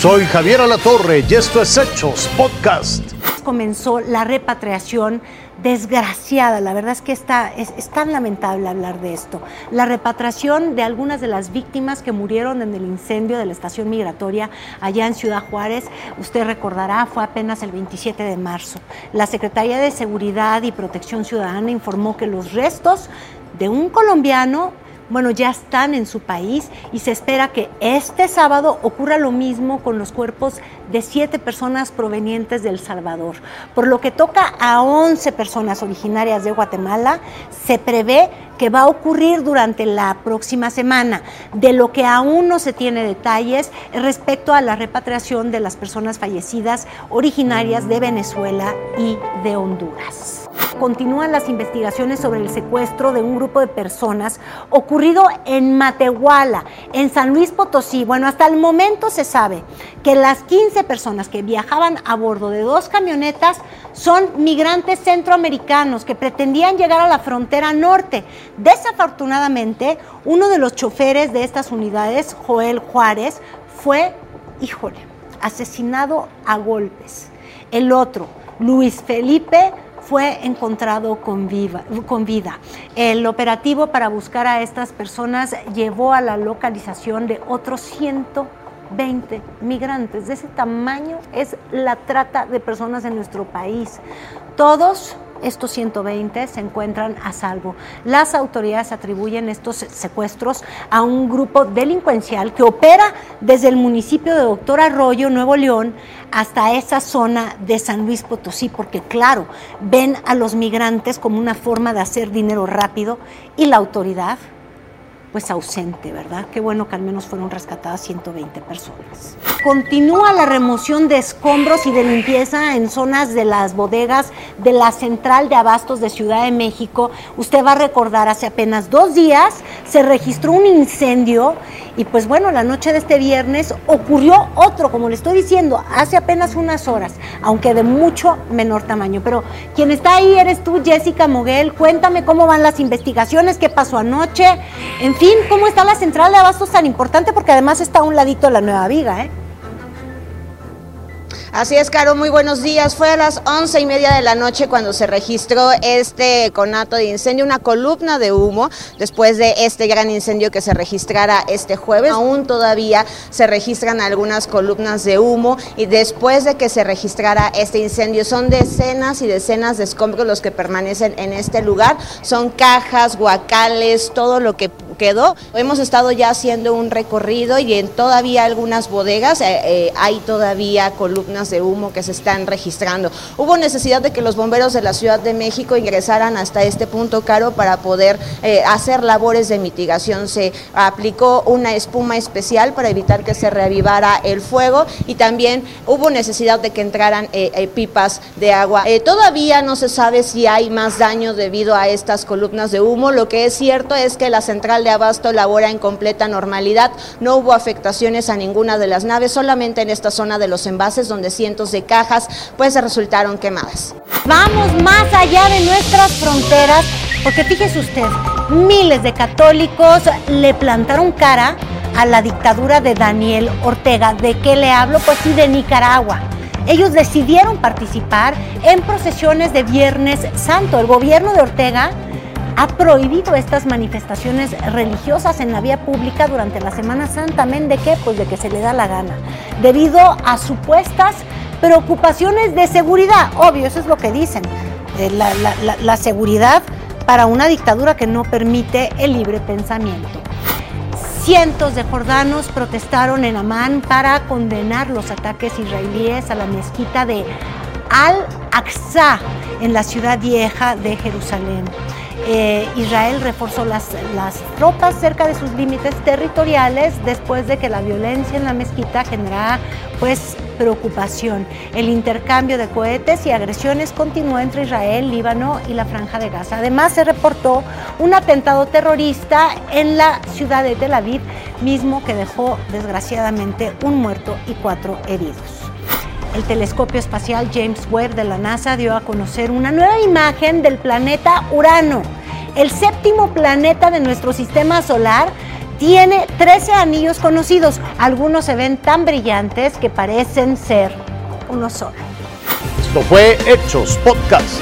Soy Javier Alatorre y esto es Hechos Podcast. Comenzó la repatriación desgraciada, la verdad es que está, es, es, tan lamentable hablar de esto. La repatriación de algunas de las víctimas que murieron en el incendio de la estación migratoria allá en Ciudad Juárez, usted recordará, fue apenas el 27 de marzo. La Secretaría de Seguridad y Protección Ciudadana informó que los restos de un colombiano bueno, ya están en su país y se espera que este sábado ocurra lo mismo con los cuerpos de siete personas provenientes de El Salvador. Por lo que toca a 11 personas originarias de Guatemala, se prevé que va a ocurrir durante la próxima semana. De lo que aún no se tiene detalles respecto a la repatriación de las personas fallecidas originarias de Venezuela y de Honduras continúan las investigaciones sobre el secuestro de un grupo de personas ocurrido en Matehuala, en San Luis Potosí. Bueno, hasta el momento se sabe que las 15 personas que viajaban a bordo de dos camionetas son migrantes centroamericanos que pretendían llegar a la frontera norte. Desafortunadamente, uno de los choferes de estas unidades, Joel Juárez, fue, híjole, asesinado a golpes. El otro, Luis Felipe, fue encontrado con, vida. El operativo para buscar a estas personas llevó a la localización de otros 120 migrantes. De ese tamaño es la trata de personas en nuestro país. Todos estos 120 se encuentran a salvo. Las autoridades atribuyen estos secuestros a un grupo delincuencial que opera desde el municipio de Doctor Arroyo, Nuevo León, hasta esa zona de San Luis Potosí, porque claro, ven a los migrantes como una forma de hacer dinero rápido y la autoridad pues ausente, ¿verdad? Qué bueno que al menos fueron rescatadas 120 personas. Continúa la remoción de escombros y de limpieza en zonas de las bodegas de la central de abastos de Ciudad de México. Usted va a recordar, hace apenas dos días se registró un incendio y pues bueno, la noche de este viernes ocurrió otro, como le estoy diciendo, hace apenas unas horas, aunque de mucho menor tamaño. Pero quien está ahí eres tú, Jessica Moguel. Cuéntame cómo van las investigaciones, qué pasó anoche. En fin, cómo está la central de abastos tan importante, porque además está a un ladito la Nueva Viga, ¿eh? Así es, Caro, muy buenos días. Fue a las once y media de la noche cuando se registró este conato de incendio, una columna de humo, después de este gran incendio que se registrara este jueves. Aún todavía se registran algunas columnas de humo y después de que se registrara este incendio, son decenas y decenas de escombros los que permanecen en este lugar. Son cajas, guacales, todo lo que quedó. Hemos estado ya haciendo un recorrido y en todavía algunas bodegas eh, eh, hay todavía columnas de humo que se están registrando. Hubo necesidad de que los bomberos de la Ciudad de México ingresaran hasta este punto caro para poder eh, hacer labores de mitigación. Se aplicó una espuma especial para evitar que se reavivara el fuego y también hubo necesidad de que entraran pipas de agua. todavía no se sabe si hay más daño debido a estas columnas de humo. Lo que es cierto es que la central de abasto labora en completa normalidad. No hubo afectaciones a ninguna de las naves, solamente en esta zona de los envases donde cientos de cajas pues resultaron quemadas. Vamos más allá de nuestras fronteras, porque fíjese usted, miles de católicos le plantaron cara a la dictadura de Daniel Ortega. ¿De qué le hablo? Pues sí, de Nicaragua. Ellos decidieron participar en procesiones de Viernes Santo. El gobierno de Ortega ha prohibido estas manifestaciones religiosas en la vía pública durante la Semana Santa. ¿Men de qué? Pues de que se le da la gana. Debido a supuestas preocupaciones de seguridad. Obvio, eso es lo que dicen. Eh, la, la seguridad para una dictadura que no permite el libre pensamiento. Cientos de jordanos protestaron en Amán para condenar los ataques israelíes a la mezquita de Al-Aqsa en la ciudad vieja de Jerusalén. Eh, Israel reforzó las, las tropas cerca de sus límites territoriales después de que la violencia en la mezquita generara pues preocupación. El intercambio de cohetes y agresiones continuó entre Israel, Líbano y la Franja de Gaza. Además se reportó un atentado terrorista en la ciudad de Tel Aviv, mismo que dejó desgraciadamente un muerto y cuatro heridos. El telescopio espacial James Webb de la NASA dio a conocer una nueva imagen del planeta Urano, el séptimo planeta de nuestro sistema solar tiene 13 anillos conocidos. Algunos se ven tan brillantes que parecen ser uno solo. Esto fue Hechos Podcast.